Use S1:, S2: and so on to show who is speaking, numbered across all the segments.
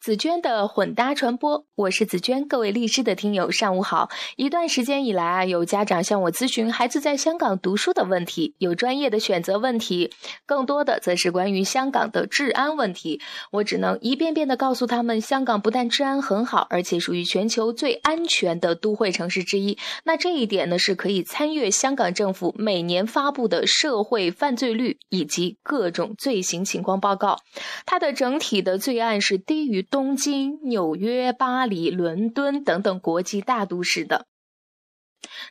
S1: 紫娟的混搭传播，我是紫娟。各位律师的听友，上午好。一段时间以来啊，有家长向我咨询孩子在香港读书的问题，有专业的选择问题，更多的则是关于香港的治安问题。我只能一遍遍的告诉他们，香港不但治安很好，而且属于全球最安全的都会城市之一。那这一点呢，是可以参阅香港政府每年发布的社会犯罪率以及各种罪行情况报告。它的整体的罪案是低于。东京、纽约、巴黎、伦敦等等国际大都市的，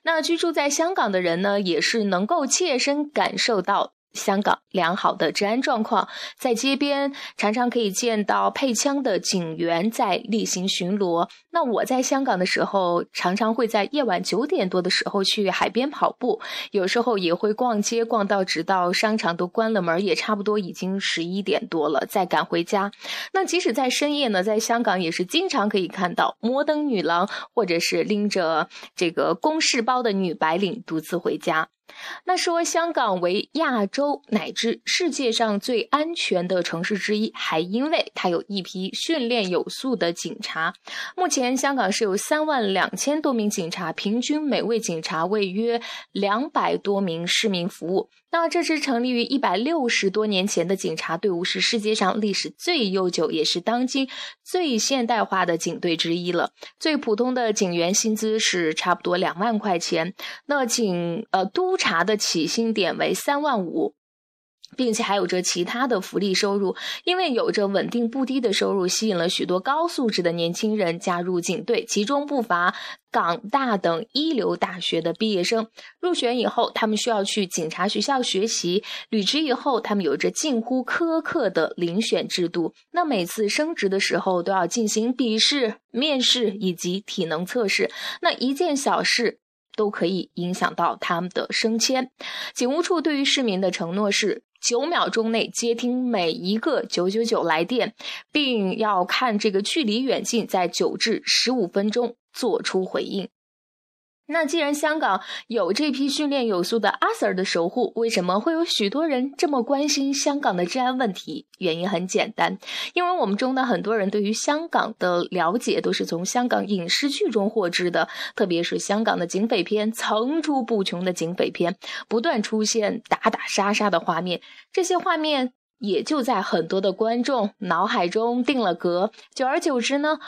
S1: 那居住在香港的人呢，也是能够切身感受到。香港良好的治安状况，在街边常常可以见到配枪的警员在例行巡逻。那我在香港的时候，常常会在夜晚九点多的时候去海边跑步，有时候也会逛街，逛到直到商场都关了门，也差不多已经十一点多了，再赶回家。那即使在深夜呢，在香港也是经常可以看到摩登女郎，或者是拎着这个公事包的女白领独自回家。那说香港为亚洲乃至世界上最安全的城市之一，还因为它有一批训练有素的警察。目前香港是有三万两千多名警察，平均每位警察为约两百多名市民服务。那这支成立于一百六十多年前的警察队伍，是世界上历史最悠久，也是当今最现代化的警队之一了。最普通的警员薪资是差不多两万块钱，那警呃督察的起薪点为三万五。并且还有着其他的福利收入，因为有着稳定不低的收入，吸引了许多高素质的年轻人加入警队，其中不乏港大等一流大学的毕业生。入选以后，他们需要去警察学校学习，履职以后，他们有着近乎苛刻的遴选制度。那每次升职的时候，都要进行笔试、面试以及体能测试。那一件小事都可以影响到他们的升迁。警务处对于市民的承诺是。九秒钟内接听每一个九九九来电，并要看这个距离远近，在九至十五分钟做出回应。那既然香港有这批训练有素的阿 Sir 的守护，为什么会有许多人这么关心香港的治安问题？原因很简单，因为我们中的很多人对于香港的了解都是从香港影视剧中获知的，特别是香港的警匪片，层出不穷的警匪片，不断出现打打杀杀的画面，这些画面也就在很多的观众脑海中定了格，久而久之呢，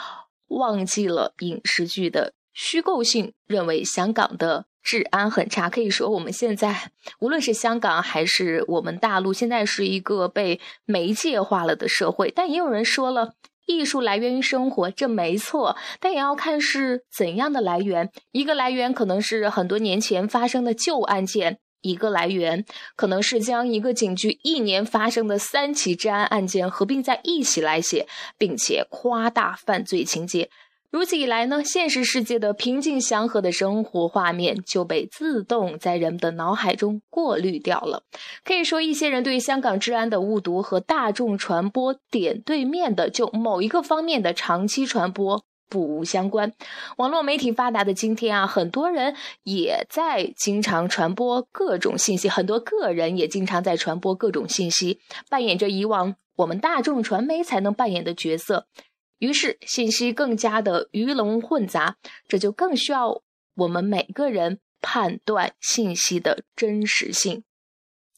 S1: 忘记了影视剧的。虚构性认为香港的治安很差，可以说我们现在无论是香港还是我们大陆，现在是一个被媒介化了的社会。但也有人说了，艺术来源于生活，这没错，但也要看是怎样的来源。一个来源可能是很多年前发生的旧案件，一个来源可能是将一个警局一年发生的三起治安案件合并在一起来写，并且夸大犯罪情节。如此一来呢，现实世界的平静祥和的生活画面就被自动在人们的脑海中过滤掉了。可以说，一些人对香港治安的误读和大众传播点对面的就某一个方面的长期传播不无相关。网络媒体发达的今天啊，很多人也在经常传播各种信息，很多个人也经常在传播各种信息，扮演着以往我们大众传媒才能扮演的角色。于是信息更加的鱼龙混杂，这就更需要我们每个人判断信息的真实性。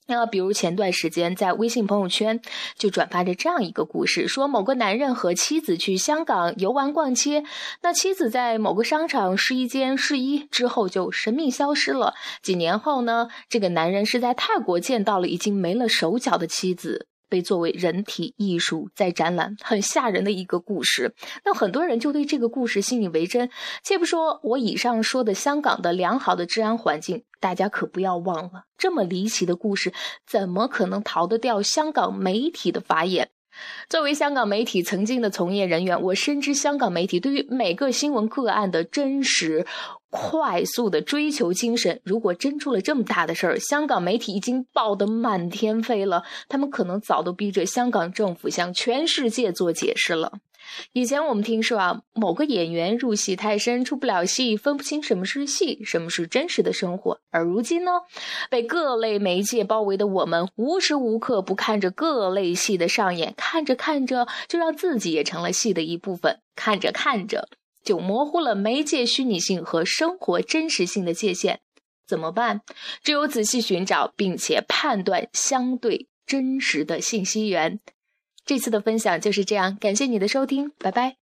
S1: 那比如前段时间在微信朋友圈就转发着这样一个故事，说某个男人和妻子去香港游玩逛街，那妻子在某个商场试衣间试衣之后就神秘消失了。几年后呢，这个男人是在泰国见到了已经没了手脚的妻子。被作为人体艺术在展览，很吓人的一个故事。那很多人就对这个故事信以为真。且不说我以上说的香港的良好的治安环境，大家可不要忘了，这么离奇的故事，怎么可能逃得掉香港媒体的法眼？作为香港媒体曾经的从业人员，我深知香港媒体对于每个新闻个案的真实、快速的追求精神。如果真出了这么大的事儿，香港媒体已经报得满天飞了，他们可能早都逼着香港政府向全世界做解释了。以前我们听说啊，某个演员入戏太深，出不了戏，分不清什么是戏，什么是真实的生活。而如今呢，被各类媒介包围的我们，无时无刻不看着各类戏的上演，看着看着，就让自己也成了戏的一部分。看着看着，就模糊了媒介虚拟性和生活真实性的界限。怎么办？只有仔细寻找，并且判断相对真实的信息源。这次的分享就是这样，感谢你的收听，拜拜。